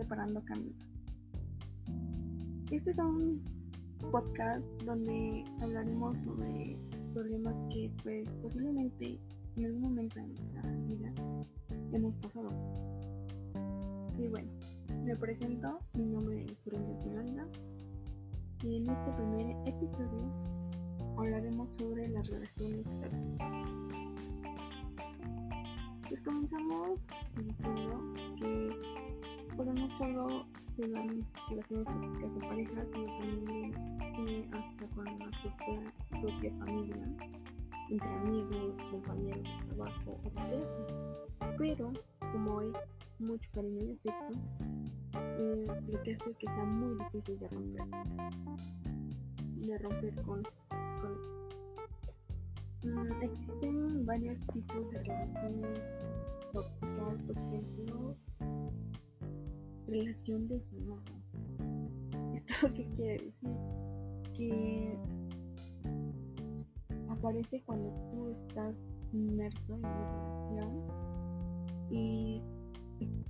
Separando Caminos. Este es un podcast donde hablaremos sobre problemas que pues posiblemente en algún momento de nuestra vida hemos pasado. Y bueno, me presento, mi nombre es Brenda Esmeralda y en este primer episodio hablaremos sobre las relaciones tóxicas. Pues comenzamos diciendo que podemos solo llevar relaciones tóxicas en pareja, sino también eh, hasta con nuestra propia familia, entre amigos, compañeros de trabajo o de Pero como hay mucho cariño y afecto, eh, lo que hace que sea muy difícil de romper. De romper con, con mm, existen varios tipos de relaciones tóxicas, por ejemplo, relación de llamado. ¿Esto qué quiere decir? Que aparece cuando tú estás inmerso en una relación y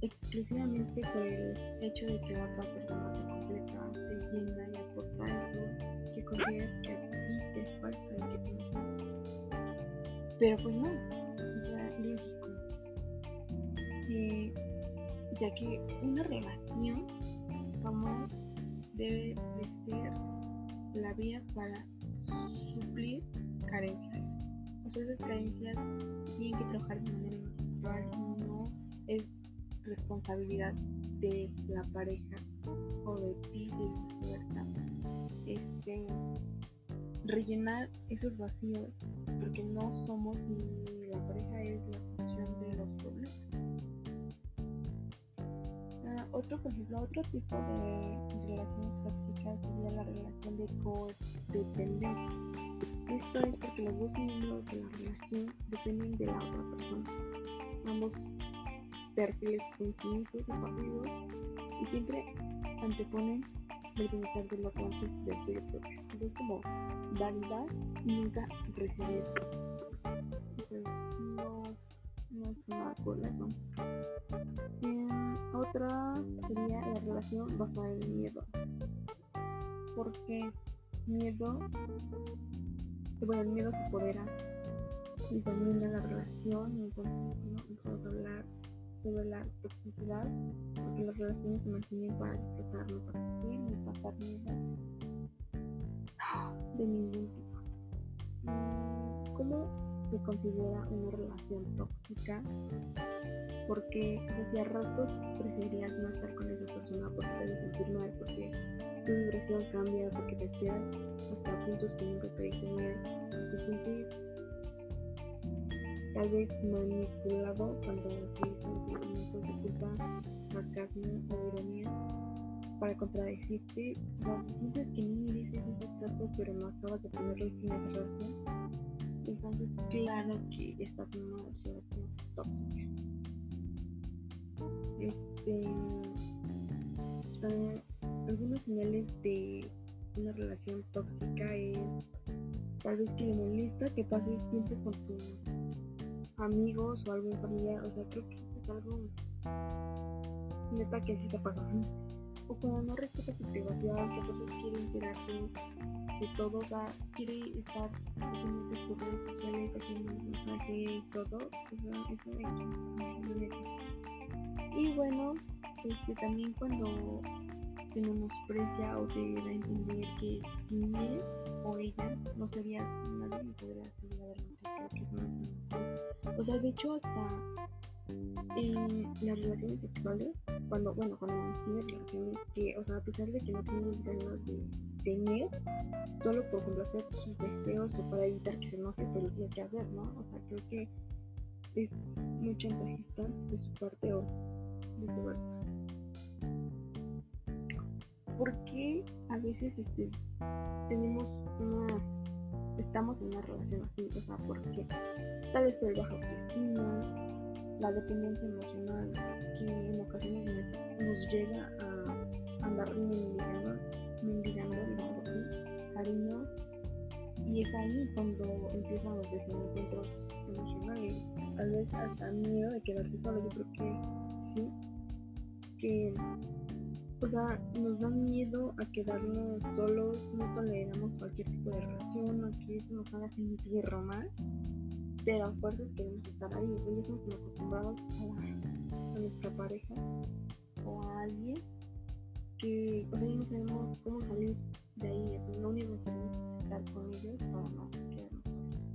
exclusivamente por el hecho de que otra persona te completa, te llena y aporta eso que consideras que a ti te falta y que no Pero pues no, ya ya que una relación como debe de ser la vía para suplir carencias. O sea, esas carencias tienen que trabajar de manera y no es responsabilidad de la pareja o de ti y viceversa. Este, rellenar esos vacíos porque no somos ni la pareja es la solución de los problemas. Otro, por ejemplo, otro tipo de relaciones tóxicas sería la relación de codependencia. Esto es porque los dos miembros de la relación dependen de la otra persona. Ambos perfiles son sumisos y pasivos y siempre anteponen el bienestar del otro antes del suyo propio. Entonces como validar y nunca recibir. Pues no, no eso. otra sería la relación basada en el miedo. Porque miedo, bueno, el miedo se apodera y domina la relación y entonces ¿no? empezamos a hablar sobre la toxicidad, porque las relaciones se mantienen para disfrutar, no para sufrir ni pasar miedo de ningún tipo. ¿Cómo se considera una relación tóxica? Porque hacia ratos preferirías no estar con esa persona porque te hace sentir mal, porque tu vibración cambia, porque te quedas hasta puntos que nunca te dicen bien, te sientes tal vez manipulado cuando utilizan sentimientos de culpa, sarcasmo o ironía para contradecirte, o si sientes que no mereces ese trato pero no acabas de ponerle fin a esa relación, entonces claro que estás en una relación tóxica. Este, uh, algunas señales de una relación tóxica es tal vez que le molesta que pases tiempo con tus amigos o algún familiar, o sea, creo que eso es algo neta que sí te pasa. O cuando no respeta tu privacidad, que pues quiere enterarse de todo, o quiere estar en tus redes sociales, haciendo un mensaje y todo, eso, eso es Y bueno, este también cuando te menosprecia o te da a entender que sin él o ella no serías nadie y podrías seguir adelante. Creo que es una O sea, de hecho, hasta en las relaciones sexuales, cuando, bueno, cuando tienes relaciones que, o sea, a pesar de que no tienes ganas de tener, solo por complacer sus deseos o para evitar que se enoje, pero lo tienes que hacer, ¿no? O sea, creo que es muy chantajista de su parte o viceversa. ¿por qué a veces este, tenemos una, estamos en una relación así? O sea, porque vez por el bajo autoestima, la dependencia emocional que en ocasiones nos llega a andar mendigando, mendigando, digamos así, cariño. Y es ahí cuando empiezan los desencuentros emocionales. Tal vez hasta miedo de quedarse solo. Yo creo que sí, que o sea, nos da miedo a quedarnos solos, no toleramos cualquier tipo de relación, o que eso nos haga sentir Roma, pero a fuerzas queremos estar ahí, ya estamos acostumbrados a, nuestra pareja o a alguien que, o sea, no sabemos cómo salir de ahí, eso, lo único que queremos es estar con ellos para no quedarnos solos.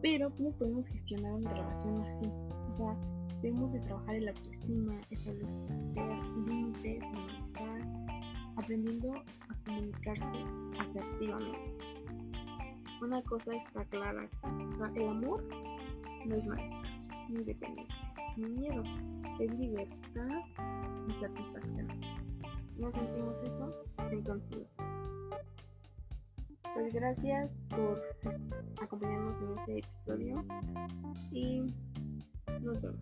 Pero, ¿cómo podemos gestionar una relación así? O sea, debemos de trabajar en la autoestima, establecer límites, aprendiendo a comunicarse asertivamente. Una cosa está clara, sea, el amor no es maestro, ni dependencia, ni miedo, es libertad y satisfacción. ¿No sentimos eso? Entonces, pues gracias por acompañarnos en este episodio y nos vemos.